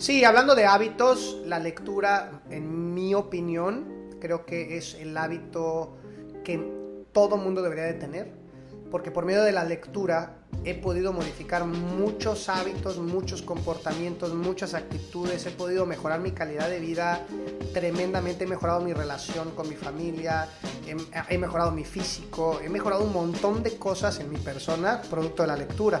Sí, hablando de hábitos, la lectura, en mi opinión, creo que es el hábito que todo mundo debería de tener, porque por medio de la lectura he podido modificar muchos hábitos, muchos comportamientos, muchas actitudes, he podido mejorar mi calidad de vida tremendamente, he mejorado mi relación con mi familia, he, mejorado mi físico, he mejorado un montón de cosas en mi persona producto de la lectura.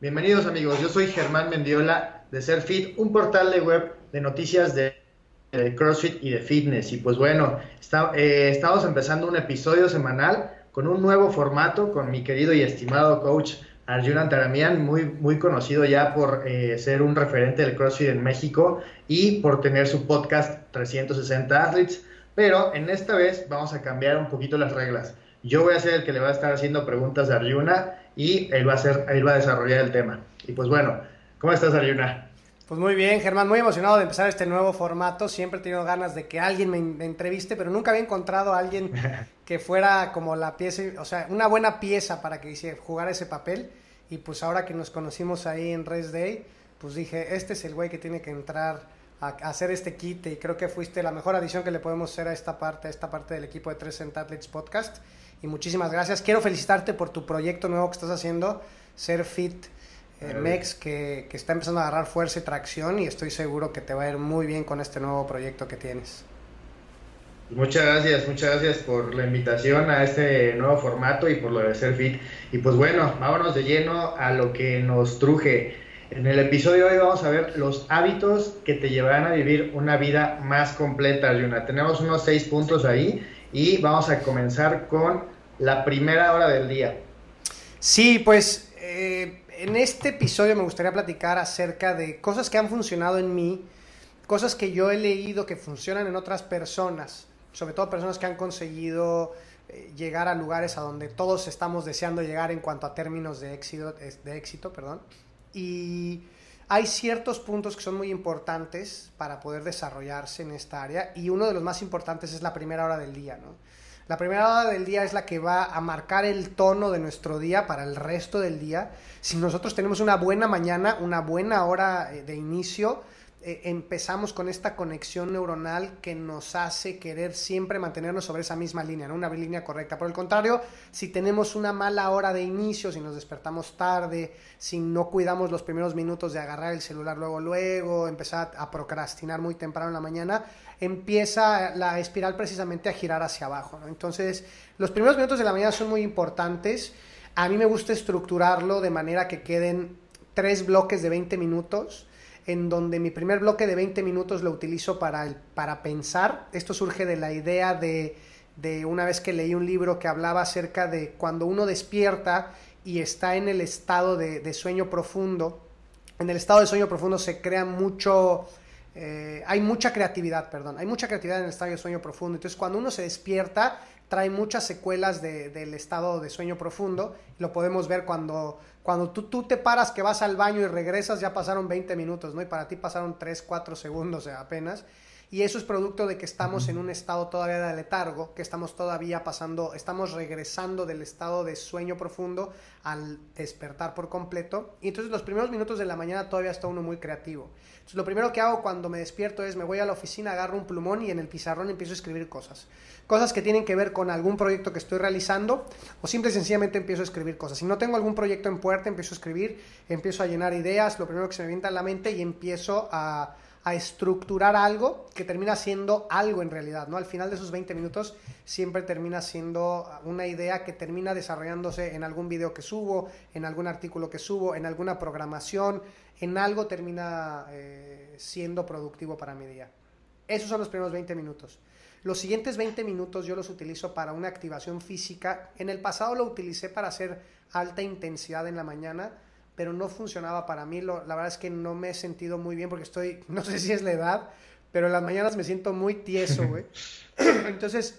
Bienvenidos amigos, yo soy Germán Mendiola de SerFit, un portal de web de noticias de, CrossFit y de fitness. Y pues bueno, eh, estamos empezando un episodio semanal con un nuevo formato con mi querido y estimado coach Arjuna Taramian, muy, muy conocido ya por eh, ser un referente del CrossFit en México y por tener su podcast 360 Athletes. Pero en esta vez vamos a cambiar un poquito las reglas. Yo voy a ser el que le va a estar haciendo preguntas a Arjuna y él va a, ser, él va a desarrollar el tema. Y pues bueno, ¿cómo estás, Arjuna? Pues muy bien, Germán, muy emocionado de empezar este nuevo formato. Siempre he tenido ganas de que alguien me, entreviste, pero nunca había encontrado a alguien que fuera como la pieza, o sea, una buena pieza para que jugara ese papel. Y pues ahora que nos conocimos ahí en Rest Day, pues dije, este es el güey que tiene que entrar a, hacer este kit y creo que fuiste la mejor adición que le podemos hacer a esta parte, a esta parte del equipo de 360 Athletes Podcast y muchísimas gracias. Quiero felicitarte por tu proyecto nuevo que estás haciendo, Ser Fit eh, Mex, que, que, está empezando a agarrar fuerza y tracción y estoy seguro que te va a ir muy bien con este nuevo proyecto que tienes. Muchas gracias, muchas gracias por la invitación a este nuevo formato y por lo de Ser Fit. Y pues bueno, vámonos de lleno a lo que nos truje. En el episodio de hoy vamos a ver los hábitos que te llevarán a vivir una vida más completa, Yuna. Tenemos unos seis puntos ahí y vamos a comenzar con la primera hora del día. Sí, pues eh, en este episodio me gustaría platicar acerca de cosas que han funcionado en mí, cosas que yo he leído que funcionan en otras personas, sobre todo personas que han conseguido eh, llegar a lugares a donde todos estamos deseando llegar en cuanto a términos de éxito, de éxito perdón. y hay ciertos puntos que son muy importantes para poder desarrollarse en esta área y uno de los más importantes es la primera hora del día, ¿no? La primera hora del día es la que va a marcar el tono de nuestro día para el resto del día. Si nosotros tenemos una buena mañana, una buena hora eh, de inicio, eh, empezamos con esta conexión neuronal que nos hace querer siempre mantenernos sobre esa misma línea, ¿no? una línea correcta. Por el contrario, si tenemos una mala hora de inicio, si nos despertamos tarde, si no cuidamos los primeros minutos de agarrar el celular luego, luego, empezar a procrastinar muy temprano en la mañana, empieza la espiral precisamente a girar hacia abajo. Entonces, los primeros minutos de la mañana son muy importantes. A mí me gusta estructurarlo de manera que queden tres bloques de 20 minutos en donde mi primer bloque de 20 minutos lo utilizo para, para pensar. Esto surge de la idea de, de una vez que leí un libro que hablaba acerca de cuando uno despierta y está en el estado de, sueño profundo. En el estado de sueño profundo se crea mucho, eh, hay mucha creatividad, perdón, hay mucha creatividad en el estado de sueño profundo. Entonces cuando uno se despierta, trae muchas secuelas del estado de sueño profundo. Lo podemos ver cuando, cuando tú, tú, te paras que vas al baño y regresas, ya pasaron 20 minutos, ¿no? Y para ti pasaron 3, 4 segundos apenas. Y eso es producto de que estamos en un estado todavía de letargo, que estamos todavía pasando, estamos regresando del estado de sueño profundo al despertar por completo. Y entonces los primeros minutos de la mañana todavía está uno muy creativo. Entonces lo primero que hago cuando me despierto es me voy a la oficina, agarro un plumón y en el pizarrón empiezo a escribir cosas. Cosas que tienen que ver con algún proyecto que estoy realizando o simple y sencillamente empiezo a escribir cosas. Si no tengo algún proyecto en puerta, empiezo a escribir, empiezo a llenar ideas, lo primero que se me viene en la mente y empiezo a a estructurar algo que termina siendo algo en realidad, ¿no? Al final de esos 20 minutos siempre termina siendo una idea que termina desarrollándose en algún video que subo, en algún artículo que subo, en alguna programación, en algo termina eh, siendo productivo para mi día. Esos son los primeros 20 minutos. Los siguientes 20 minutos yo los utilizo para una activación física. En el pasado lo utilicé para hacer alta intensidad en la mañana pero no funcionaba para mí. Lo, la verdad es que no me he sentido muy bien porque estoy, no sé si es la edad, pero en las mañanas me siento muy tieso, güey. Entonces,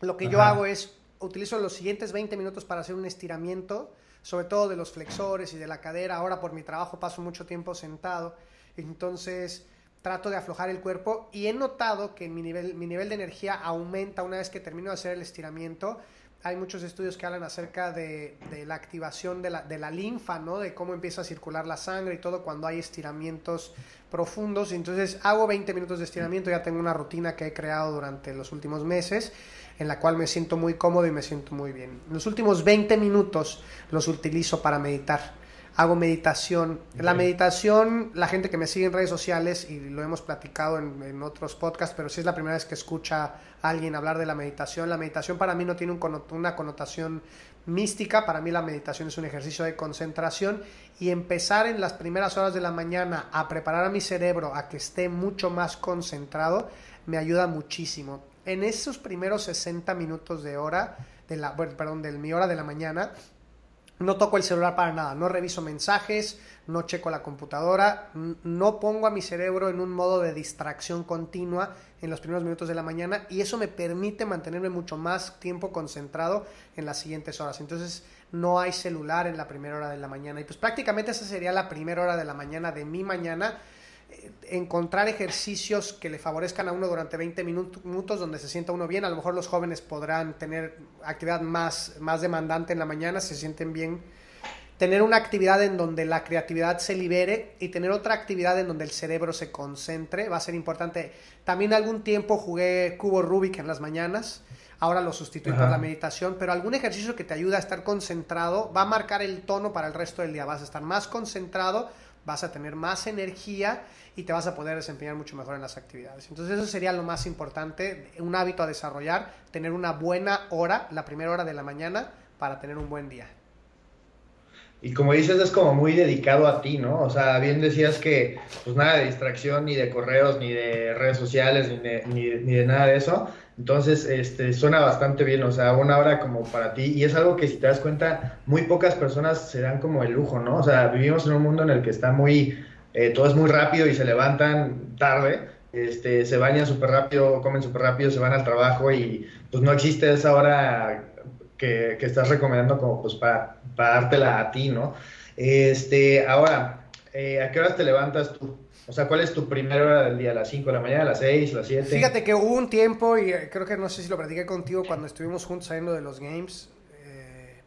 lo que yo hago es, utilizo los siguientes 20 minutos para hacer un estiramiento, sobre todo de los flexores y de la cadera. Ahora por mi trabajo paso mucho tiempo sentado, entonces trato de aflojar el cuerpo y he notado que mi nivel, mi nivel de energía aumenta una vez que termino de hacer el estiramiento hay muchos estudios que hablan acerca de, la activación de la, de la, linfa, ¿no? De cómo empieza a circular la sangre y todo cuando hay estiramientos profundos. Entonces hago 20 minutos de estiramiento, ya tengo una rutina que he creado durante los últimos meses en la cual me siento muy cómodo y me siento muy bien. Los últimos 20 minutos los utilizo para meditar hago meditación. La meditación, la gente que me sigue en redes sociales, y lo hemos platicado en, otros podcasts, pero si es la primera vez que escucha a alguien hablar de la meditación, la meditación para mí no tiene una connotación mística, para mí la meditación es un ejercicio de concentración y empezar en las primeras horas de la mañana a preparar a mi cerebro a que esté mucho más concentrado, me ayuda muchísimo. En esos primeros 60 minutos de hora, de la, perdón, de mi hora de la mañana, no toco el celular para nada, no reviso mensajes, no checo la computadora, no pongo a mi cerebro en un modo de distracción continua en los primeros minutos de la mañana y eso me permite mantenerme mucho más tiempo concentrado en las siguientes horas. Entonces no hay celular en la primera hora de la mañana y pues prácticamente esa sería la primera hora de la mañana de mi mañana encontrar ejercicios que le favorezcan a uno durante 20 minutos donde se sienta uno bien. A lo mejor los jóvenes podrán tener actividad más, más demandante en la mañana, se sienten bien. Tener una actividad en donde la creatividad se libere y tener otra actividad en donde el cerebro se concentre va a ser importante. También algún tiempo jugué cubo Rubik en las mañanas. Ahora lo sustituí por la meditación, pero algún ejercicio que te ayude a estar concentrado va a marcar el tono para el resto del día. Vas a estar más concentrado, vas a tener más energía y te vas a poder desempeñar mucho mejor en las actividades. Entonces eso sería lo más importante, un hábito a desarrollar, tener una buena hora, la primera hora de la mañana, para tener un buen día. Y como dices, es como muy dedicado a ti, ¿no? O sea, bien decías que pues nada de distracción, ni de correos, ni de redes sociales, ni de, ni de, nada de eso. Entonces, este, suena bastante bien, o sea, una hora como para ti. Y es algo que si te das cuenta, muy pocas personas se dan como el lujo, ¿no? O sea, vivimos en un mundo en el que está muy eh, todo es muy rápido y se levantan tarde, este, se bañan súper rápido, comen súper rápido, se van al trabajo y pues no existe esa hora que, estás recomendando como pues para, para, dártela a ti, ¿no? Este, ahora, eh, ¿a qué horas te levantas tú? O sea, ¿cuál es tu primera hora del día? ¿A las 5 de la mañana, a las 6, a las 7? Fíjate que hubo un tiempo, y eh, creo que no sé si lo platiqué contigo cuando estuvimos juntos saliendo de los games.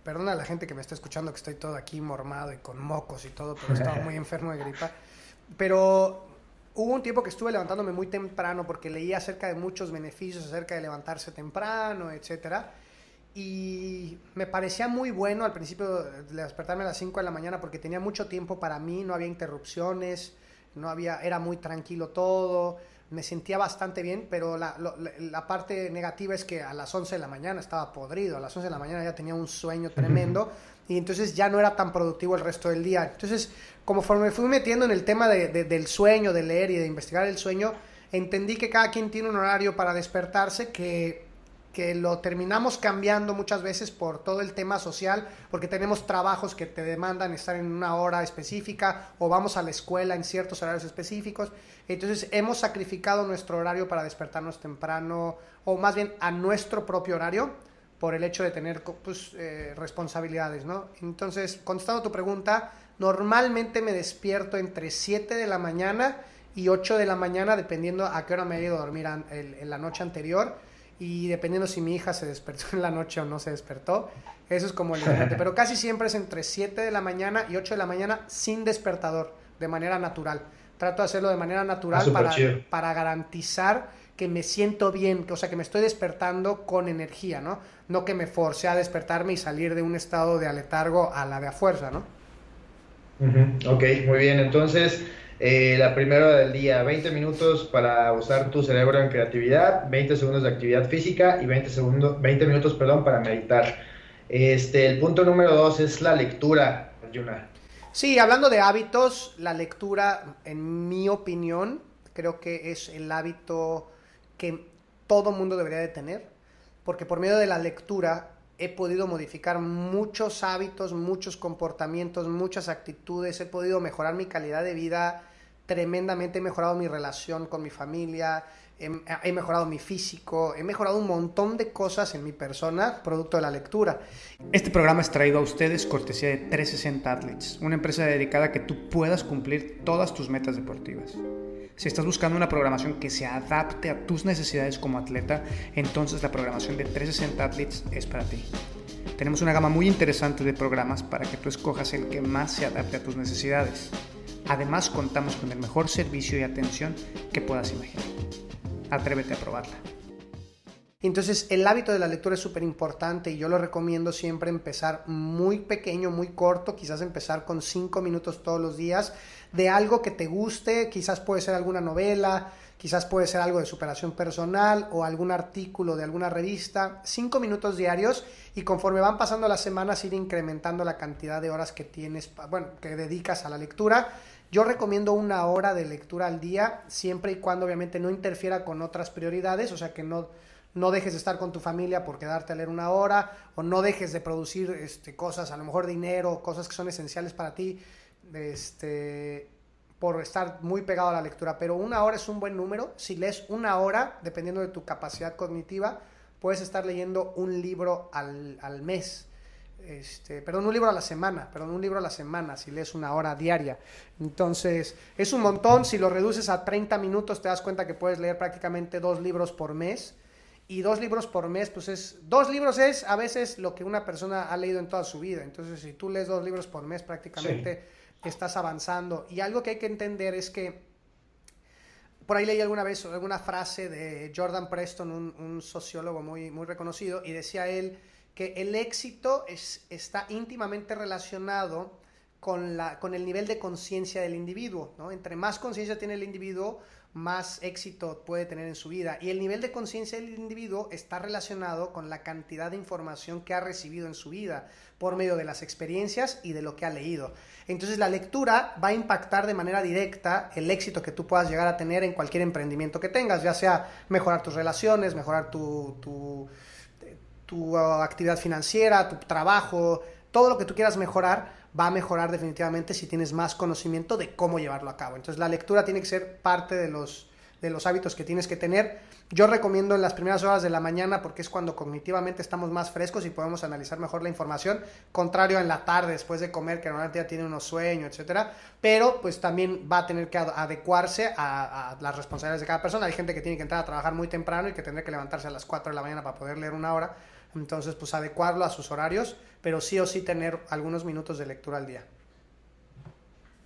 perdona a la gente que me está escuchando que estoy todo aquí mormado y con mocos y todo, pero estaba muy enfermo de gripa. Pero hubo un tiempo que estuve levantándome muy temprano porque leía acerca de muchos beneficios acerca de levantarse temprano, etcétera. Y me parecía muy bueno al principio de despertarme a las 5 de la mañana porque tenía mucho tiempo para mí, no había interrupciones, no había, era muy tranquilo todo, me sentía bastante bien, pero la, la, parte negativa es que a las 11 de la mañana estaba podrido, a las 11 de la mañana ya tenía un sueño tremendo y entonces ya no era tan productivo el resto del día. Entonces, conforme me fui metiendo en el tema de, del sueño, de leer y de investigar el sueño, entendí que cada quien tiene un horario para despertarse que, que lo terminamos cambiando muchas veces por todo el tema social, porque tenemos trabajos que te demandan estar en una hora específica o vamos a la escuela en ciertos horarios específicos. Entonces hemos sacrificado nuestro horario para despertarnos temprano o más bien a nuestro propio horario por el hecho de tener pues, eh, responsabilidades, ¿no? Entonces, contestando tu pregunta, normalmente me despierto entre 7 de la mañana y 8 de la mañana, dependiendo a qué hora me he ido a dormir en la noche anterior y dependiendo si mi hija se despertó en la noche o no se despertó. Eso es como el límite. Pero casi siempre es entre 7 de la mañana y 8 de la mañana sin despertador, de manera natural. Trato de hacerlo de manera natural para, para garantizar que me siento bien, o sea, que me estoy despertando con energía, ¿no? No que me force a despertarme y salir de un estado de aletargo a la de a fuerza, ¿no? Ok, muy bien. Entonces, eh, la primera del día, 20 minutos para usar tu cerebro en creatividad, 20 segundos de actividad física y 20, segundos, 20 minutos perdón, para meditar. Este, el punto número dos es la lectura, Yuna. Sí, hablando de hábitos, la lectura, en mi opinión, creo que es el hábito que todo mundo debería de tener, porque por medio de la lectura he podido modificar muchos hábitos, muchos comportamientos, muchas actitudes, he podido mejorar mi calidad de vida tremendamente, he mejorado mi relación con mi familia, he, mejorado mi físico, he mejorado un montón de cosas en mi persona producto de la lectura. Este programa es traído a ustedes cortesía de 360 Athletes, una empresa dedicada a que tú puedas cumplir todas tus metas deportivas. Si estás buscando una programación que se adapte a tus necesidades como atleta, entonces la programación de 360 Athletes es para ti. Tenemos una gama muy interesante de programas para que tú escojas el que más se adapte a tus necesidades. Además, contamos con el mejor servicio y atención que puedas imaginar. Atrévete a probarla. Entonces el hábito de la lectura es súper importante y yo lo recomiendo siempre empezar muy pequeño, muy corto, quizás empezar con cinco minutos todos los días de algo que te guste, quizás puede ser alguna novela, quizás puede ser algo de superación personal o algún artículo de alguna revista, cinco minutos diarios y conforme van pasando las semanas ir incrementando la cantidad de horas que tienes, bueno, que dedicas a la lectura. Yo recomiendo una hora de lectura al día, siempre y cuando obviamente no interfiera con otras prioridades, o sea que no no dejes de estar con tu familia por quedarte a leer una hora, o no dejes de producir este, cosas, a lo mejor dinero, cosas que son esenciales para ti, este, por estar muy pegado a la lectura. Pero una hora es un buen número. Si lees una hora, dependiendo de tu capacidad cognitiva, puedes estar leyendo un libro al, al mes. Este, perdón, un libro a la semana, perdón, un libro a la semana, si lees una hora diaria. Entonces, es un montón, si lo reduces a 30 minutos, te das cuenta que puedes leer prácticamente dos libros por mes y dos libros por mes, pues es, dos libros es a veces lo que una persona ha leído en toda su vida. Entonces, si tú lees dos libros por mes, prácticamente estás avanzando. Y algo que hay que entender es que, por ahí leí alguna vez alguna frase de Jordan Preston, un, sociólogo muy, muy reconocido, y decía él que el éxito es, está íntimamente relacionado con, la, con el nivel de conciencia del individuo. ¿no? Entre más conciencia tiene el individuo, más éxito puede tener en su vida. Y el nivel de conciencia del individuo está relacionado con la cantidad de información que ha recibido en su vida por medio de las experiencias y de lo que ha leído. Entonces la lectura va a impactar de manera directa el éxito que tú puedas llegar a tener en cualquier emprendimiento que tengas, ya sea mejorar tus relaciones, mejorar tu, tu, tu uh, actividad financiera, tu trabajo, todo lo que tú quieras mejorar va a mejorar definitivamente si tienes más conocimiento de cómo llevarlo a cabo. Entonces la lectura tiene que ser parte de los, de los hábitos que tienes que tener. Yo recomiendo en las primeras horas de la mañana porque es cuando cognitivamente estamos más frescos y podemos analizar mejor la información, contrario en la tarde después de comer que normalmente ya tiene unos sueños, etcétera, pero pues también va a tener que adecuarse a, a, las responsabilidades de cada persona. Hay gente que tiene que entrar a trabajar muy temprano y que tendrá que levantarse a las 4 de la mañana para poder leer una hora entonces, pues adecuarlo a sus horarios, pero sí o sí tener algunos minutos de lectura al día.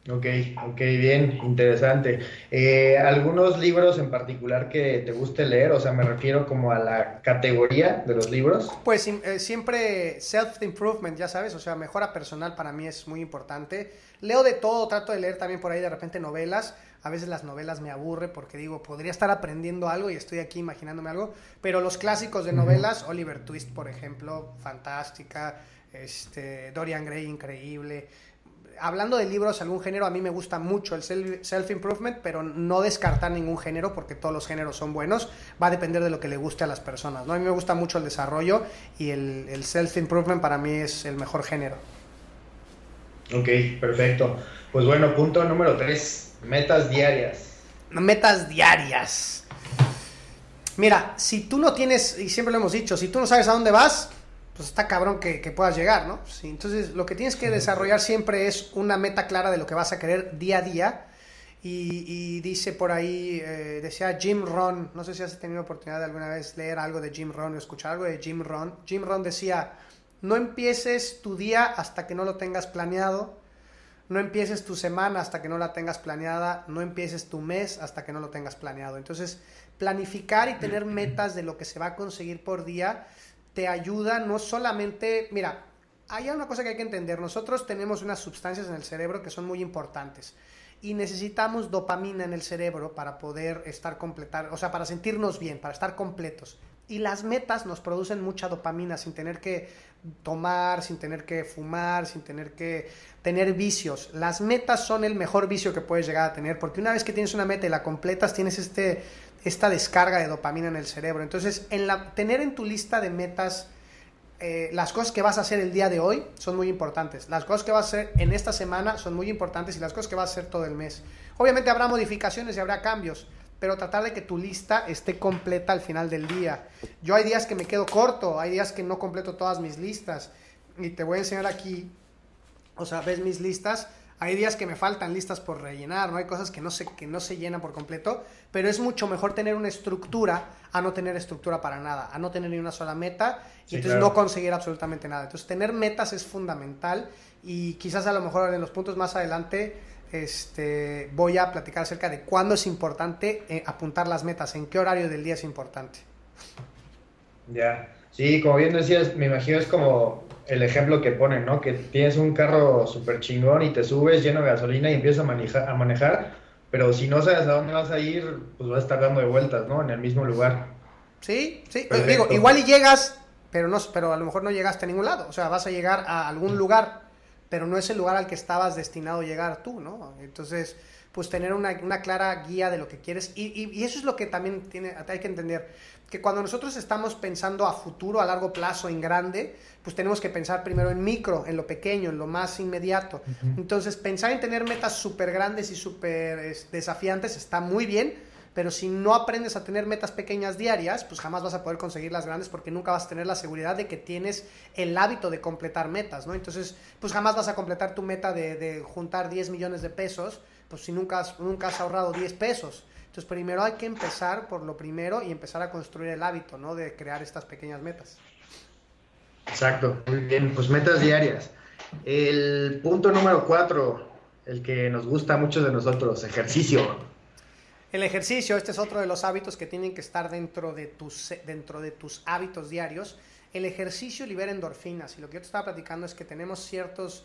Ok, ok, bien, interesante. Eh, ¿Algunos libros en particular que te guste leer? O sea, me refiero como a la categoría de los libros. Pues eh, siempre self-improvement, ya sabes, o sea, mejora personal para mí es muy importante. Leo de todo, trato de leer también por ahí de repente novelas. A veces las novelas me aburre porque digo, podría estar aprendiendo algo y estoy aquí imaginándome algo. Pero los clásicos de novelas, Oliver Twist, por ejemplo, fantástica. Este, Dorian Gray, increíble hablando de libros, algún género, a mí me gusta mucho el self-improvement, pero no descartar ningún género porque todos los géneros son buenos. Va a depender de lo que le guste a las personas. ¿no? A mí me gusta mucho el desarrollo y el, el self-improvement para mí es el mejor género. Ok, perfecto. Pues bueno, punto número tres, metas diarias. Metas diarias. Mira, si tú no tienes, y siempre lo hemos dicho, si tú no sabes a dónde vas, pues está cabrón que, puedas llegar, ¿no? entonces lo que tienes que desarrollar siempre es una meta clara de lo que vas a querer día a día. Y, dice por ahí, eh, decía Jim Ron, no sé si has tenido oportunidad de alguna vez leer algo de Jim Ron o escuchar algo de Jim Ron. Jim Ron decía, no empieces tu día hasta que no lo tengas planeado, no empieces tu semana hasta que no la tengas planeada, no empieces tu mes hasta que no lo tengas planeado. Entonces, planificar y tener metas de lo que se va a conseguir por día te ayuda no solamente, mira, hay una cosa que hay que entender, nosotros tenemos unas sustancias en el cerebro que son muy importantes y necesitamos dopamina en el cerebro para poder estar completar, o sea, para sentirnos bien, para estar completos. Y las metas nos producen mucha dopamina sin tener que tomar, sin tener que fumar, sin tener que tener vicios. Las metas son el mejor vicio que puedes llegar a tener porque una vez que tienes una meta y la completas, tienes este esta descarga de dopamina en el cerebro. Entonces, en la, tener en tu lista de metas eh, las cosas que vas a hacer el día de hoy son muy importantes. Las cosas que vas a hacer en esta semana son muy importantes y las cosas que vas a hacer todo el mes. Obviamente habrá modificaciones y habrá cambios, pero tratar de que tu lista esté completa al final del día. Yo hay días que me quedo corto, hay días que no completo todas mis listas. Y te voy a enseñar aquí, o sea, ves mis listas hay días que me faltan listas por rellenar, ¿no? Hay cosas que no se, que no se llenan por completo, pero es mucho mejor tener una estructura a no tener estructura para nada, a no tener ni una sola meta y entonces no conseguir absolutamente nada. Entonces tener metas es fundamental y quizás a lo mejor en los puntos más adelante este, voy a platicar acerca de cuándo es importante eh, apuntar las metas, en qué horario del día es importante. Ya, sí, como bien decías, me imagino es como el ejemplo que ponen, ¿no? Que tienes un carro súper chingón y te subes lleno de gasolina y empiezas a manejar, a manejar, pero si no sabes a dónde vas a ir, pues vas a estar dando de vueltas, ¿no? En el mismo lugar. Sí, sí. Digo, igual y llegas, pero, no, pero a lo mejor no llegaste a ningún lado. O sea, vas a llegar a algún lugar, pero no es el lugar al que estabas destinado a llegar tú, ¿no? Entonces, pues tener una, una clara guía de lo que quieres. Y, y, y, eso es lo que también tiene, hay que entender que cuando nosotros estamos pensando a futuro, a largo plazo, en grande, pues tenemos que pensar primero en micro, en lo pequeño, en lo más inmediato. Entonces, pensar en tener metas súper grandes y súper desafiantes está muy bien, pero si no aprendes a tener metas pequeñas diarias, pues jamás vas a poder conseguir las grandes porque nunca vas a tener la seguridad de que tienes el hábito de completar metas, ¿no? Entonces, pues jamás vas a completar tu meta de, juntar 10 millones de pesos, pues si nunca has, nunca has ahorrado 10 pesos. Entonces, primero hay que empezar por lo primero y empezar a construir el hábito, ¿no? De crear estas pequeñas metas. Exacto, muy bien. Pues metas diarias. El punto número cuatro, el que nos gusta a muchos de nosotros, ejercicio. El ejercicio, este es otro de los hábitos que tienen que estar dentro de tus, dentro de tus hábitos diarios. El ejercicio libera endorfinas y lo que yo te estaba platicando es que tenemos ciertos,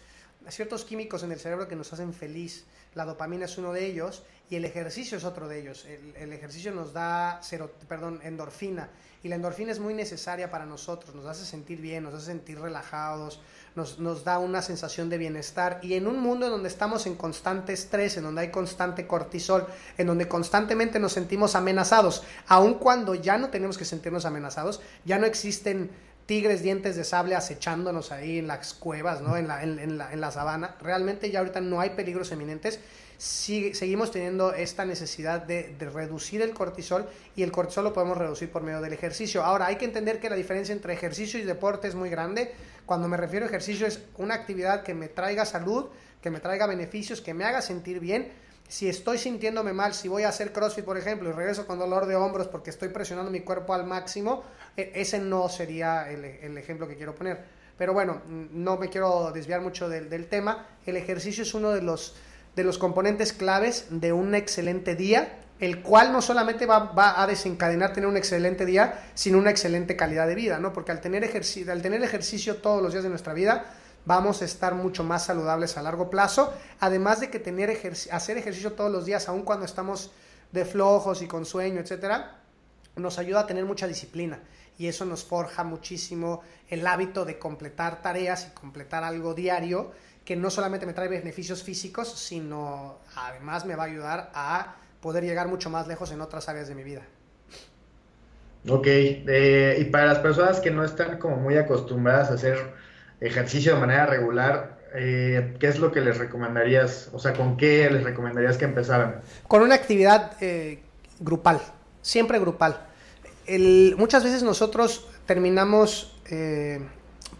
ciertos químicos en el cerebro que nos hacen feliz. La dopamina es uno de ellos y el ejercicio es otro de ellos. El, ejercicio nos da cero, perdón, endorfina y la endorfina es muy necesaria para nosotros, nos hace sentir bien, nos hace sentir relajados, nos, nos da una sensación de bienestar y en un mundo en donde estamos en constante estrés, en donde hay constante cortisol, en donde constantemente nos sentimos amenazados, aun cuando ya no tenemos que sentirnos amenazados, ya no existen tigres dientes de sable acechándonos ahí en las cuevas, ¿no? en, la, en, la, en la sabana. Realmente ya ahorita no hay peligros eminentes seguimos teniendo esta necesidad de, reducir el cortisol y el cortisol lo podemos reducir por medio del ejercicio. Ahora, hay que entender que la diferencia entre ejercicio y deporte es muy grande. Cuando me refiero a ejercicio es una actividad que me traiga salud, que me traiga beneficios, que me haga sentir bien. Si estoy sintiéndome mal, si voy a hacer CrossFit, por ejemplo, y regreso con dolor de hombros porque estoy presionando mi cuerpo al máximo, e, ese no sería el, el ejemplo que quiero poner. Pero bueno, no me quiero desviar mucho del, del tema. El ejercicio es uno de los de los componentes claves de un excelente día, el cual no solamente va, a desencadenar tener un excelente día, sino una excelente calidad de vida, ¿no? Porque al tener, ejercicio, al tener ejercicio todos los días de nuestra vida, vamos a estar mucho más saludables a largo plazo, además de que tener hacer ejercicio todos los días, aun cuando estamos de flojos y con sueño, etcétera, nos ayuda a tener mucha disciplina y eso nos forja muchísimo el hábito de completar tareas y completar algo diario que no solamente me trae beneficios físicos, sino además me va a ayudar a poder llegar mucho más lejos en otras áreas de mi vida. Ok, eh, y para las personas que no están como muy acostumbradas a hacer ejercicio de manera regular, eh, ¿qué es lo que les recomendarías? O sea, ¿con qué les recomendarías que empezaran? Con una actividad eh, grupal, siempre grupal. muchas veces nosotros terminamos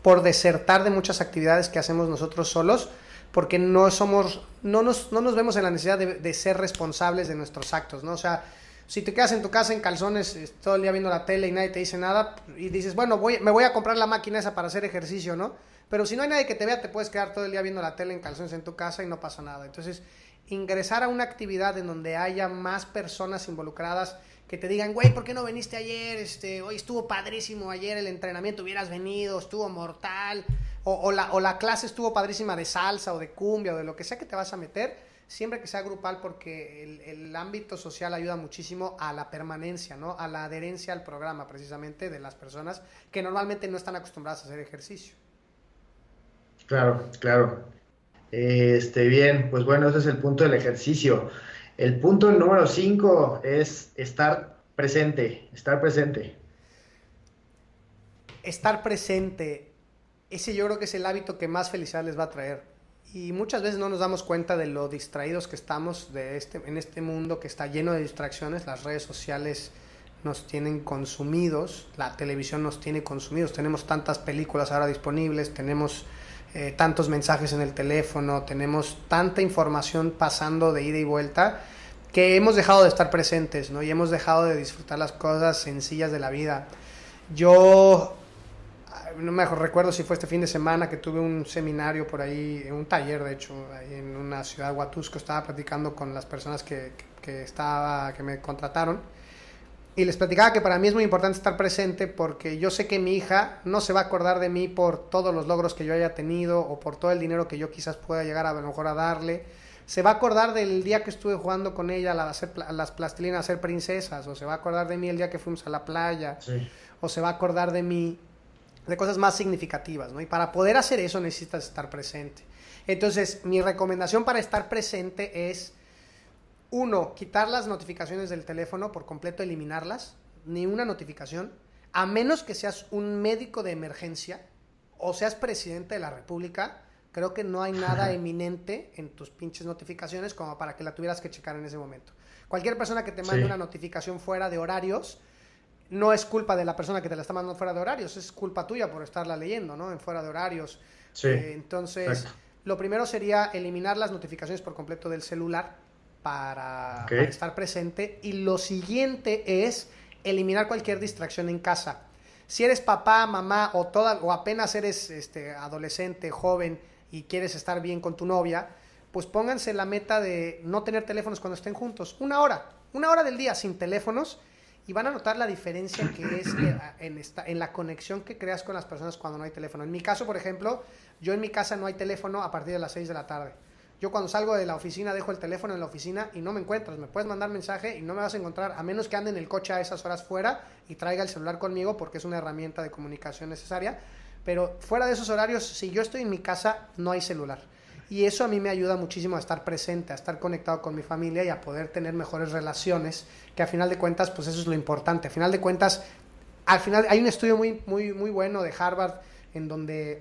por desertar de muchas actividades que hacemos nosotros solos, porque no somos, no nos, no nos vemos en la necesidad de, ser responsables de nuestros actos, ¿no? O sea, si te quedas en tu casa en calzones todo el día viendo la tele y nadie te dice nada, y dices, bueno, voy, me voy a comprar la máquina esa para hacer ejercicio, ¿no? Pero si no hay nadie que te vea, te puedes quedar todo el día viendo la tele en calzones en tu casa y no pasa nada. Entonces, ingresar a una actividad en donde haya más personas involucradas, que te digan, güey, ¿por qué no viniste ayer? Este, hoy estuvo padrísimo ayer el entrenamiento, hubieras venido, estuvo mortal, o, la, o la clase estuvo padrísima de salsa o de cumbia o de lo que sea que te vas a meter, siempre que sea grupal, porque el, el, ámbito social ayuda muchísimo a la permanencia, ¿no? A la adherencia al programa, precisamente, de las personas que normalmente no están acostumbradas a hacer ejercicio. Claro, claro. Este, bien, pues bueno, ese es el punto del ejercicio. El punto número 5 es estar presente, estar presente. estar presente, ese yo creo que es el hábito que más felicidad les va a traer. Y muchas veces no nos damos cuenta de lo distraídos que estamos de este, en este mundo que está lleno de distracciones. Las redes sociales nos tienen consumidos, la televisión nos tiene consumidos. Tenemos tantas películas ahora disponibles, tenemos eh, tantos mensajes en el teléfono, tenemos tanta información pasando de ida y vuelta que hemos dejado de estar presentes, ¿no? Y hemos dejado de disfrutar las cosas sencillas de la vida. Yo no me recuerdo si fue este fin de semana que tuve un seminario por ahí, un taller de hecho, ahí en una ciudad Huatusco, estaba platicando con las personas que, que, estaba, que me contrataron y les platicaba que para mí es muy importante estar presente porque yo sé que mi hija no se va a acordar de mí por todos los logros que yo haya tenido o por todo el dinero que yo quizás pueda llegar a, a lo mejor a darle. Se va a acordar del día que estuve jugando con ella a, hacer, las plastilinas, a ser princesas, o se va a acordar de mí el día que fuimos a la playa, o se va a acordar de mí de cosas más significativas, ¿no? Y para poder hacer eso necesitas estar presente. Entonces, mi recomendación para estar presente es, uno, quitar las notificaciones del teléfono por completo, eliminarlas, ni una notificación, a menos que seas un médico de emergencia o seas presidente de la República, creo que no hay nada eminente en tus pinches notificaciones como para que la tuvieras que checar en ese momento. Cualquier persona que te mande una notificación fuera de horarios, no es culpa de la persona que te la está mandando fuera de horarios, es culpa tuya por estarla leyendo, ¿no? En fuera de horarios. Sí. Eh, entonces, lo primero sería eliminar las notificaciones por completo del celular para, estar presente. Y lo siguiente es eliminar cualquier distracción en casa. Si eres papá, mamá o, toda, o apenas eres este, adolescente, joven y quieres estar bien con tu novia, pues pónganse la meta de no tener teléfonos cuando estén juntos. Una hora, una hora del día sin teléfonos y van a notar la diferencia que es eh, en, esta, en la conexión que creas con las personas cuando no hay teléfono. En mi caso, por ejemplo, yo en mi casa no hay teléfono a partir de las 6 de la tarde. Yo cuando salgo de la oficina dejo el teléfono en la oficina y no me encuentras. Me puedes mandar mensaje y no me vas a encontrar a menos que ande en el coche a esas horas fuera y traiga el celular conmigo porque es una herramienta de comunicación necesaria. Pero fuera de esos horarios, si yo estoy en mi casa, no hay celular. Y eso a mí me ayuda muchísimo a estar presente, a estar conectado con mi familia y a poder tener mejores relaciones, que a final de cuentas, pues eso es lo importante. A final de cuentas, al final hay un estudio muy, muy, muy bueno de Harvard en donde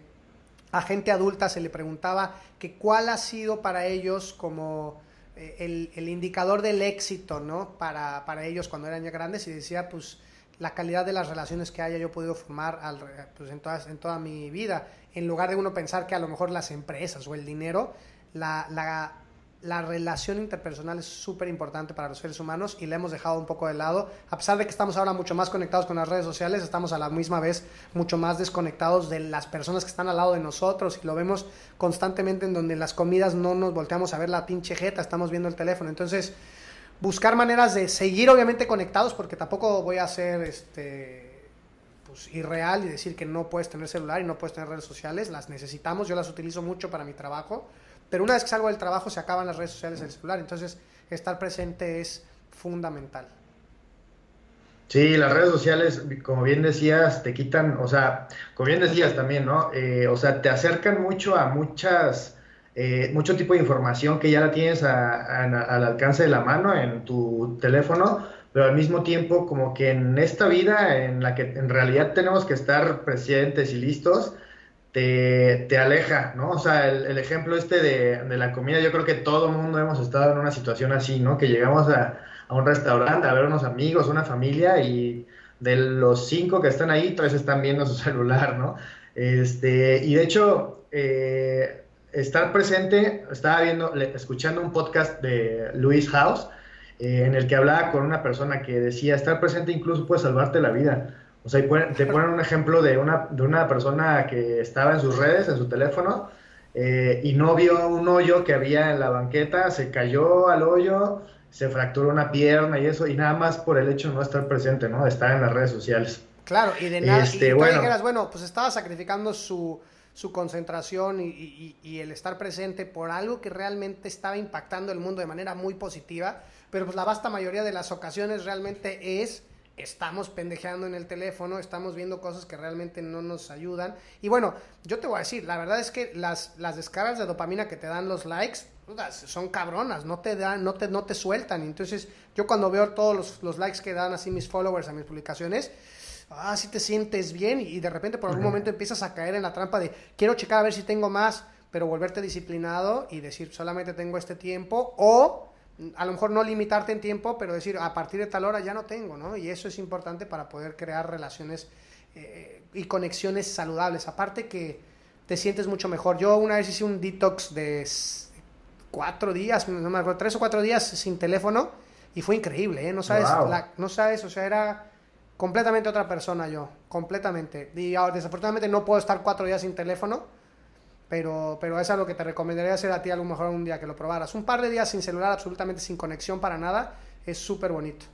a gente adulta se le preguntaba que cuál ha sido para ellos como eh, el, indicador del éxito, ¿no? Para, para ellos cuando eran ya grandes y decía, pues la calidad de las relaciones que haya yo podido formar al, pues en, todas, en toda mi vida, en lugar de uno pensar que a lo mejor las empresas o el dinero, la, la, la relación interpersonal es súper importante para los seres humanos y la hemos dejado un poco de lado. A pesar de que estamos ahora mucho más conectados con las redes sociales, estamos a la misma vez mucho más desconectados de las personas que están al lado de nosotros y lo vemos constantemente en donde las comidas no nos volteamos a ver la pinche jeta, estamos viendo el teléfono. Entonces, buscar maneras de seguir obviamente conectados, porque tampoco voy a ser este, pues, irreal y decir que no puedes tener celular y no puedes tener redes sociales, las necesitamos, yo las utilizo mucho para mi trabajo, pero una vez que salgo del trabajo se acaban las redes sociales del celular, entonces estar presente es fundamental. Sí, las redes sociales, como bien decías, te quitan, o sea, como bien decías también, ¿no? Eh, o sea, te acercan mucho a muchas eh, mucho tipo de información que ya la tienes al alcance de la mano en tu teléfono, pero al mismo tiempo como que en esta vida en la que en realidad tenemos que estar presentes y listos, te, te aleja, ¿no? O sea, el, ejemplo este de, de, la comida, yo creo que todo el mundo hemos estado en una situación así, ¿no? Que llegamos a, a un restaurante a ver unos amigos, una familia y de los cinco que están ahí, tres están viendo su celular, ¿no? Este, y de hecho, eh, estar presente, estaba viendo, escuchando un podcast de Luis House, eh, en el que hablaba con una persona que decía, estar presente incluso puede salvarte la vida. O sea, te ponen un ejemplo de una, de una persona que estaba en sus redes, en su teléfono, eh, y no vio un hoyo que había en la banqueta, se cayó al hoyo, se fracturó una pierna y eso, y nada más por el hecho de no estar presente, ¿no? Estar en las redes sociales. Claro, y de nada, este, y bueno, dijeras, bueno, pues estaba sacrificando su, su concentración y, el estar presente por algo que realmente estaba impactando el mundo de manera muy positiva, pero pues la vasta mayoría de las ocasiones realmente es estamos pendejeando en el teléfono, estamos viendo cosas que realmente no nos ayudan. Y bueno, yo te voy a decir, la verdad es que las, las descargas de dopamina que te dan los likes son cabronas, no te dan, no te, no te sueltan. Entonces, yo cuando veo todos los, los likes que dan así mis followers a mis publicaciones, ah, sí te sientes bien y de repente por algún momento empiezas a caer en la trampa de quiero checar a ver si tengo más, pero volverte disciplinado y decir solamente tengo este tiempo o a lo mejor no limitarte en tiempo, pero decir a partir de tal hora ya no tengo, ¿no? Y eso es importante para poder crear relaciones eh, y conexiones saludables. Aparte que te sientes mucho mejor. Yo una vez hice un detox de cuatro días, no me acuerdo, tres o cuatro días sin teléfono y fue increíble, ¿eh? No sabes, no sabes, o sea, era completamente otra persona yo, completamente. Y ahora, desafortunadamente no puedo estar cuatro días sin teléfono, pero, pero es algo que te recomendaría hacer a ti a lo mejor un día que lo probaras. Un par de días sin celular, absolutamente sin conexión para nada, es súper bonito.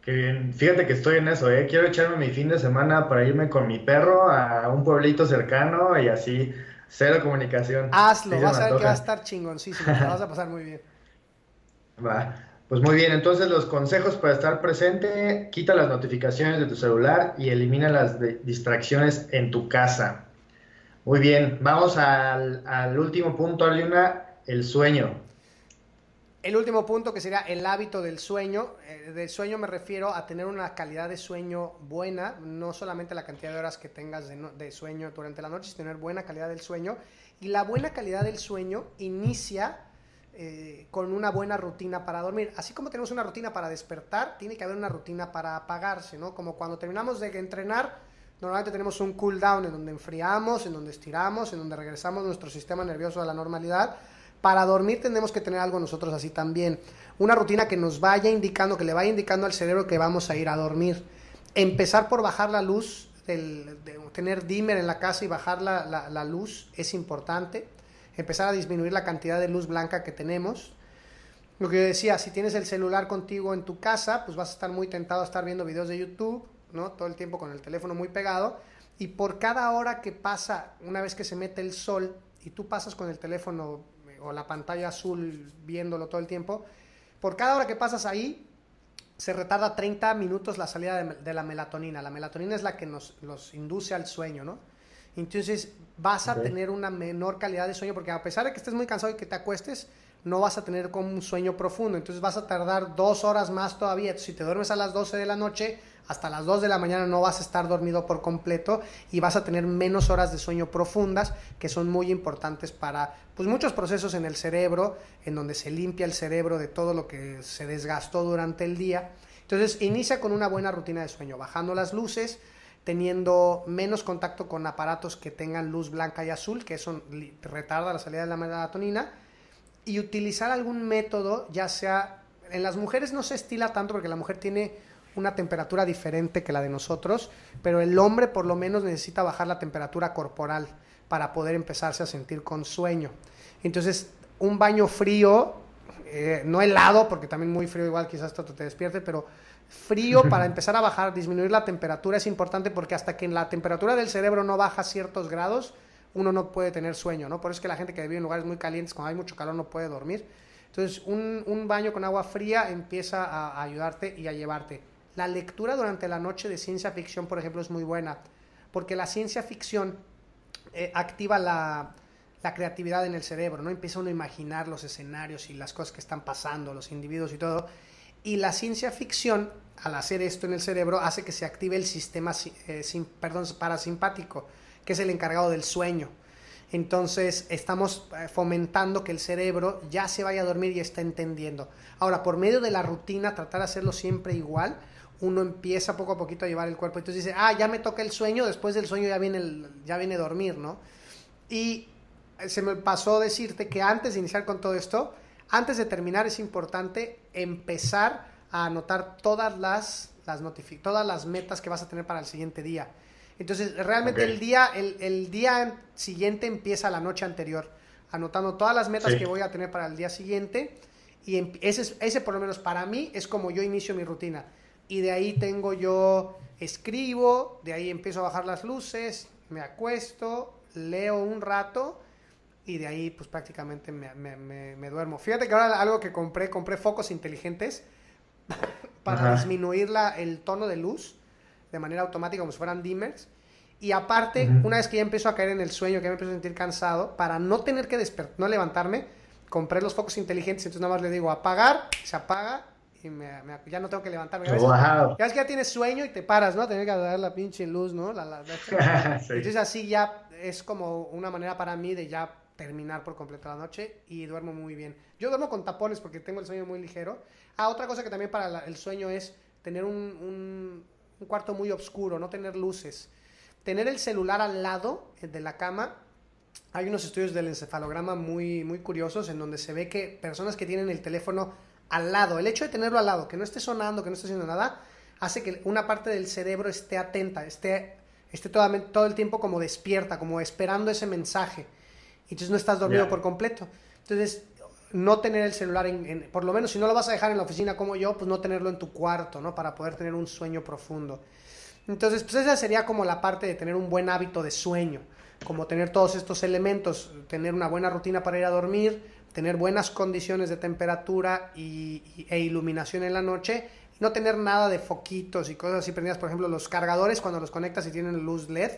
Qué bien. Fíjate que estoy en eso, ¿eh? Quiero echarme mi fin de semana para irme con mi perro a un pueblito cercano y así, cero comunicación. Hazlo, vas a ver que va a estar chingoncísimo, te vas a pasar muy bien. Va. Pues muy bien, entonces los consejos para estar presente, quita las notificaciones de tu celular y elimina las distracciones en tu casa. Muy bien, vamos al, último punto, Arjuna, el sueño. El último punto que sería el hábito del sueño. Eh, del sueño me refiero a tener una calidad de sueño buena, no solamente la cantidad de horas que tengas de, sueño durante la noche, sino tener buena calidad del sueño. Y la buena calidad del sueño inicia eh, con una buena rutina para dormir. Así como tenemos una rutina para despertar, tiene que haber una rutina para apagarse, ¿no? Como cuando terminamos de entrenar, Normalmente tenemos un cool down en donde enfriamos, en donde estiramos, en donde regresamos nuestro sistema nervioso a la normalidad. Para dormir tenemos que tener algo nosotros así también. Una rutina que nos vaya indicando, que le vaya indicando al cerebro que vamos a ir a dormir. Empezar por bajar la luz, tener dimmer en la casa y bajar la, la luz es importante. Empezar a disminuir la cantidad de luz blanca que tenemos. Lo que yo decía, si tienes el celular contigo en tu casa, pues vas a estar muy tentado a estar viendo videos de YouTube ¿no? Todo el tiempo con el teléfono muy pegado. Y por cada hora que pasa, una vez que se mete el sol y tú pasas con el teléfono eh, o la pantalla azul viéndolo todo el tiempo, por cada hora que pasas ahí, se retarda 30 minutos la salida de, la melatonina. La melatonina es la que nos induce al sueño, ¿no? Entonces vas a tener una menor calidad de sueño porque a pesar de que estés muy cansado y que te acuestes, no vas a tener como un sueño profundo. Entonces vas a tardar dos horas más todavía. Si te duermes a las 12 de la noche, hasta las 2 de la mañana no vas a estar dormido por completo y vas a tener menos horas de sueño profundas que son muy importantes para pues muchos procesos en el cerebro en donde se limpia el cerebro de todo lo que se desgastó durante el día. Entonces inicia con una buena rutina de sueño, bajando las luces, teniendo menos contacto con aparatos que tengan luz blanca y azul, que eso retarda la salida de la melatonina, y utilizar algún método, ya sea en las mujeres no se estila tanto porque la mujer tiene una temperatura diferente que la de nosotros, pero el hombre por lo menos necesita bajar la temperatura corporal para poder empezarse a sentir con sueño. Entonces, un baño frío, eh, no helado, porque también muy frío igual quizás te despierte, pero frío para empezar a bajar, disminuir la temperatura es importante porque hasta que la temperatura del cerebro no baja ciertos grados, uno no puede tener sueño, ¿no? Por eso es que la gente que vive en lugares muy calientes, cuando hay mucho calor, no puede dormir. Entonces, un, un baño con agua fría empieza a ayudarte y a llevarte. La lectura durante la noche de ciencia ficción, por ejemplo, es muy buena, porque la ciencia ficción eh, activa la, creatividad en el cerebro, ¿no? Empieza uno a imaginar los escenarios y las cosas que están pasando, los individuos y todo. Y la ciencia ficción, al hacer esto en el cerebro, hace que se active el sistema eh, perdón, parasimpático, que es el encargado del sueño. Entonces estamos eh, fomentando que el cerebro ya se vaya a dormir y está entendiendo. Ahora, por medio de la rutina, tratar de hacerlo siempre igual, uno empieza poco a poquito a llevar el cuerpo. Entonces dice, ah, ya me toca el sueño, después del sueño ya viene, el, ya viene dormir, ¿no? Y se me pasó decirte que antes de iniciar con todo esto, antes de terminar es importante empezar a anotar todas las, las todas las metas que vas a tener para el siguiente día. Entonces, realmente el, día, el, día siguiente empieza la noche anterior, anotando todas las metas que voy a tener para el día siguiente. Y ese, ese, por lo menos para mí, es como yo inicio mi rutina. Y de ahí tengo yo, escribo, de ahí empiezo a bajar las luces, me acuesto, leo un rato y de ahí pues prácticamente me, duermo. Fíjate que ahora algo que compré, compré focos inteligentes para disminuir la, el tono de luz de manera automática como si fueran dimmers. Y aparte, una vez que ya empiezo a caer en el sueño, que me empiezo a sentir cansado, para no tener que despertar, no levantarme, compré los focos inteligentes, entonces nada más le digo apagar, se apaga y me, ya no tengo que levantarme. Ya es que ya tienes sueño y te paras, ¿no? Tener que dar la pinche luz, ¿no? La, Entonces así ya es como una manera para mí de ya terminar por completo la noche y duermo muy bien. Yo duermo con tapones porque tengo el sueño muy ligero. Ah, otra cosa que también para el sueño es tener un, un cuarto muy oscuro, no tener luces. Tener el celular al lado de la cama hay unos estudios del encefalograma muy, muy curiosos en donde se ve que personas que tienen el teléfono al lado, el hecho de tenerlo al lado, que no esté sonando, que no esté haciendo nada, hace que una parte del cerebro esté atenta, esté, esté todo, todo el tiempo como despierta, como esperando ese mensaje. Y entonces no estás dormido por completo. Entonces, no tener el celular en, por lo menos si no lo vas a dejar en la oficina como yo, pues no tenerlo en tu cuarto, ¿no? Para poder tener un sueño profundo. Entonces, pues esa sería como la parte de tener un buen hábito de sueño como tener todos estos elementos, tener una buena rutina para ir a dormir, tener buenas condiciones de temperatura y, e iluminación en la noche, y no tener nada de foquitos y cosas así prendidas, por ejemplo, los cargadores cuando los conectas y tienen luz LED,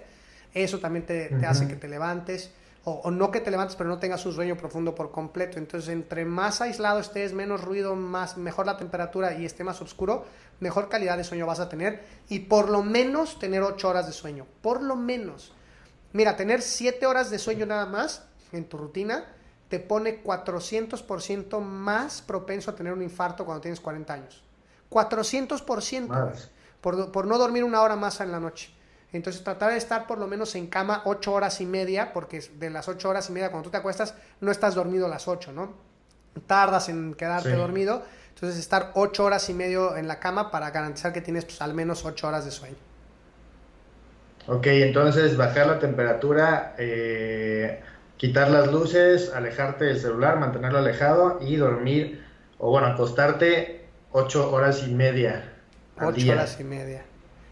eso también te, hace que te levantes. O, no que te levantes pero no tengas un sueño profundo por completo. Entonces, entre más aislado estés, menos ruido, más, mejor la temperatura y esté más oscuro, mejor calidad de sueño vas a tener. Y por lo menos tener 8 horas de sueño. Por lo menos. Mira, tener 7 horas de sueño nada más en tu rutina te pone 400% más propenso a tener un infarto cuando tienes 40 años. 400% por, por no dormir una hora más en la noche. Entonces tratar de estar por lo menos en cama 8 horas y media, porque de las 8 horas y media cuando tú te acuestas no estás dormido las 8, ¿no? Tardas en quedarte dormido, entonces estar 8 horas y medio en la cama para garantizar que tienes pues, al menos 8 horas de sueño. Ok, entonces bajar la temperatura, eh, quitar las luces, alejarte del celular, mantenerlo alejado y dormir, o bueno, acostarte ocho horas y media. ocho horas y media.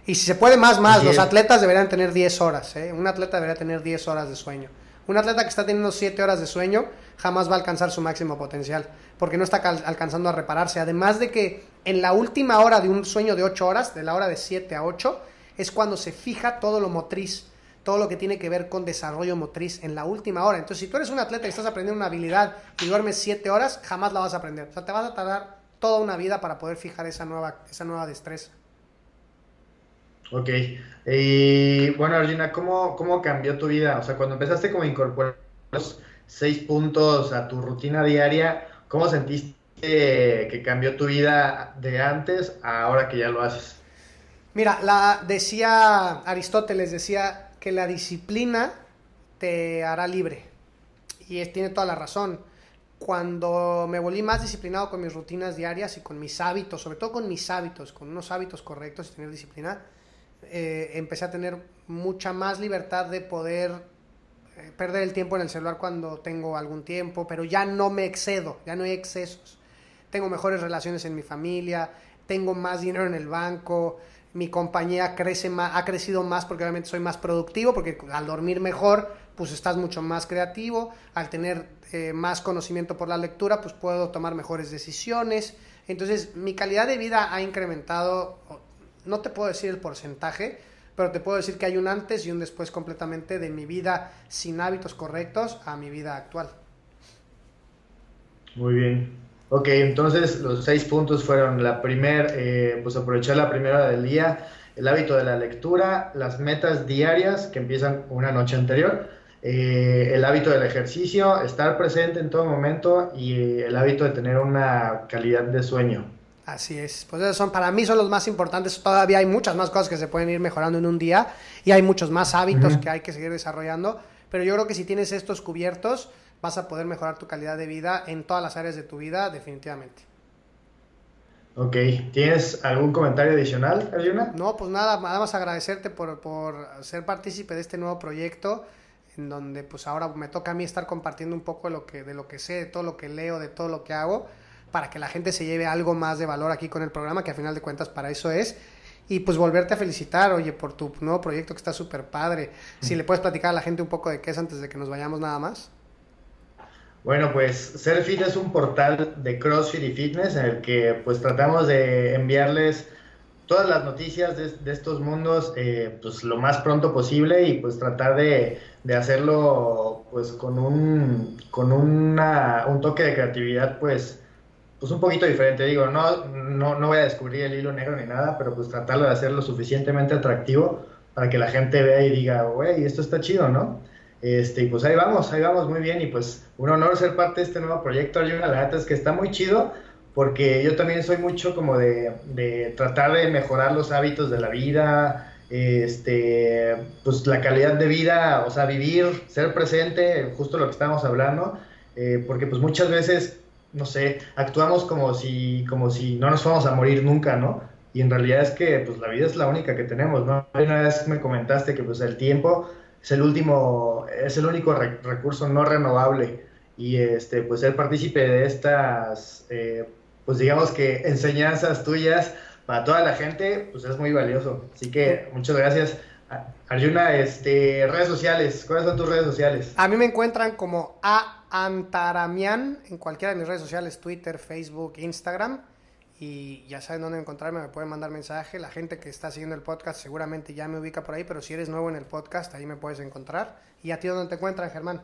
Y si se puede más, más. Los atletas deberían tener 10 horas. ¿eh? Un atleta debería tener 10 horas de sueño. Un atleta que está teniendo 7 horas de sueño jamás va a alcanzar su máximo potencial. Porque no está alcanzando a repararse. Además de que en la última hora de un sueño de 8 horas, de la hora de 7 a 8, es cuando se fija todo lo motriz, todo lo que tiene que ver con desarrollo motriz en la última hora. Entonces, si tú eres un atleta y estás aprendiendo una habilidad y duermes siete horas, jamás la vas a aprender. O sea, te vas a tardar toda una vida para poder fijar esa nueva, esa nueva destreza. Ok. Y bueno, Argina, ¿cómo, ¿cómo cambió tu vida? O sea, cuando empezaste como a incorporar los seis puntos a tu rutina diaria, ¿cómo sentiste que cambió tu vida de antes a ahora que ya lo haces? Mira, la, decía Aristóteles, decía que la disciplina te hará libre. Y tiene toda la razón. Cuando me volví más disciplinado con mis rutinas diarias y con mis hábitos, sobre todo con mis hábitos, con unos hábitos correctos y tener disciplina, eh, empecé a tener mucha más libertad de poder eh, perder el tiempo en el celular cuando tengo algún tiempo, pero ya no me excedo, ya no hay excesos. Tengo mejores relaciones en mi familia, tengo más dinero en el banco, mi compañía crece más, ha crecido más porque obviamente soy más productivo, porque al dormir mejor, pues estás mucho más creativo, al tener eh, más conocimiento por la lectura, pues puedo tomar mejores decisiones. Entonces, mi calidad de vida ha incrementado, no te puedo decir el porcentaje, pero te puedo decir que hay un antes y un después completamente de mi vida sin hábitos correctos a mi vida actual. Muy bien. Ok, entonces los seis puntos fueron la primer, eh, pues aprovechar la primera del día, el hábito de la lectura, las metas diarias que empiezan una noche anterior, eh, el hábito del ejercicio, estar presente en todo momento y eh, el hábito de tener una calidad de sueño. Así es, pues esos son para mí son los más importantes. Todavía hay muchas más cosas que se pueden ir mejorando en un día y hay muchos más hábitos que hay que seguir desarrollando. Pero yo creo que si tienes estos cubiertos, vas a poder mejorar tu calidad de vida en todas las áreas de tu vida, definitivamente. Ok, ¿tienes algún comentario adicional, Arjuna? No, pues nada, nada más agradecerte por, ser partícipe de este nuevo proyecto, en donde pues ahora me toca a mí estar compartiendo un poco de lo que, de lo que sé, de todo lo que leo, de todo lo que hago, para que la gente se lleve algo más de valor aquí con el programa, que a final de cuentas para eso es. Y pues volverte a felicitar, oye, por tu nuevo proyecto que está súper padre. Si le puedes platicar a la gente un poco de qué es antes de que nos vayamos nada más. Bueno, pues Selfit es un portal de CrossFit y Fitness en el que pues tratamos de enviarles todas las noticias de, estos mundos eh, pues lo más pronto posible y pues tratar de, hacerlo pues con un con un toque de creatividad pues pues un poquito diferente. Digo, no, no, no voy a descubrir el hilo negro ni nada, pero pues tratarlo de hacerlo suficientemente atractivo para que la gente vea y diga, güey, esto está chido, ¿no? Este, y pues ahí vamos, ahí vamos muy bien y pues un honor ser parte de este nuevo proyecto, Arjuna, la verdad es que está muy chido porque yo también soy mucho como de, de tratar de mejorar los hábitos de la vida, este, pues la calidad de vida, o sea, vivir, ser presente, justo lo que estamos hablando, eh, porque pues muchas veces, no sé, actuamos como si, como si no nos fuéramos a morir nunca, ¿no? Y en realidad es que pues la vida es la única que tenemos, ¿no? Una vez me comentaste que pues el tiempo es el último, es el único recurso no renovable y este, pues ser partícipe de estas, eh, pues digamos que enseñanzas tuyas para toda la gente, pues es muy valioso. Así que muchas gracias. Arjuna, este, redes sociales, ¿cuáles son tus redes sociales? A mí me encuentran como a Antaramian en cualquiera de mis redes sociales, Twitter, Facebook, Instagram. Y ya saben dónde encontrarme, me pueden mandar mensaje. La gente que está siguiendo el podcast seguramente ya me ubica por ahí, pero si eres nuevo en el podcast, ahí me puedes encontrar. ¿Y a ti dónde te encuentran, Germán?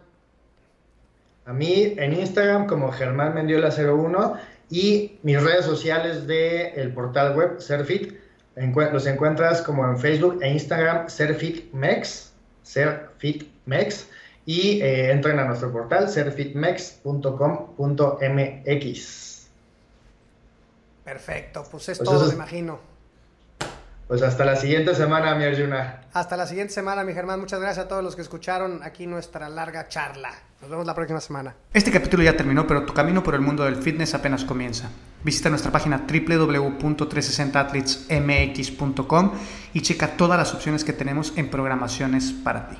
A mí en Instagram como Germán Mendiola01 y mis redes sociales del el portal web Serfit los encuentras como en Facebook e Instagram Serfitmex, Serfitmex y eh, entren a nuestro portal serfitmex.com.mx. Perfecto, pues es pues todo, me imagino. Pues hasta la siguiente semana, mi Arjuna. Hasta la siguiente semana, mi Germán. Muchas gracias a todos los que escucharon aquí nuestra larga charla. Nos vemos la próxima semana. Este capítulo ya terminó, pero tu camino por el mundo del fitness apenas comienza. Visita nuestra página www.360athletesmx.com y checa todas las opciones que tenemos en programaciones para ti.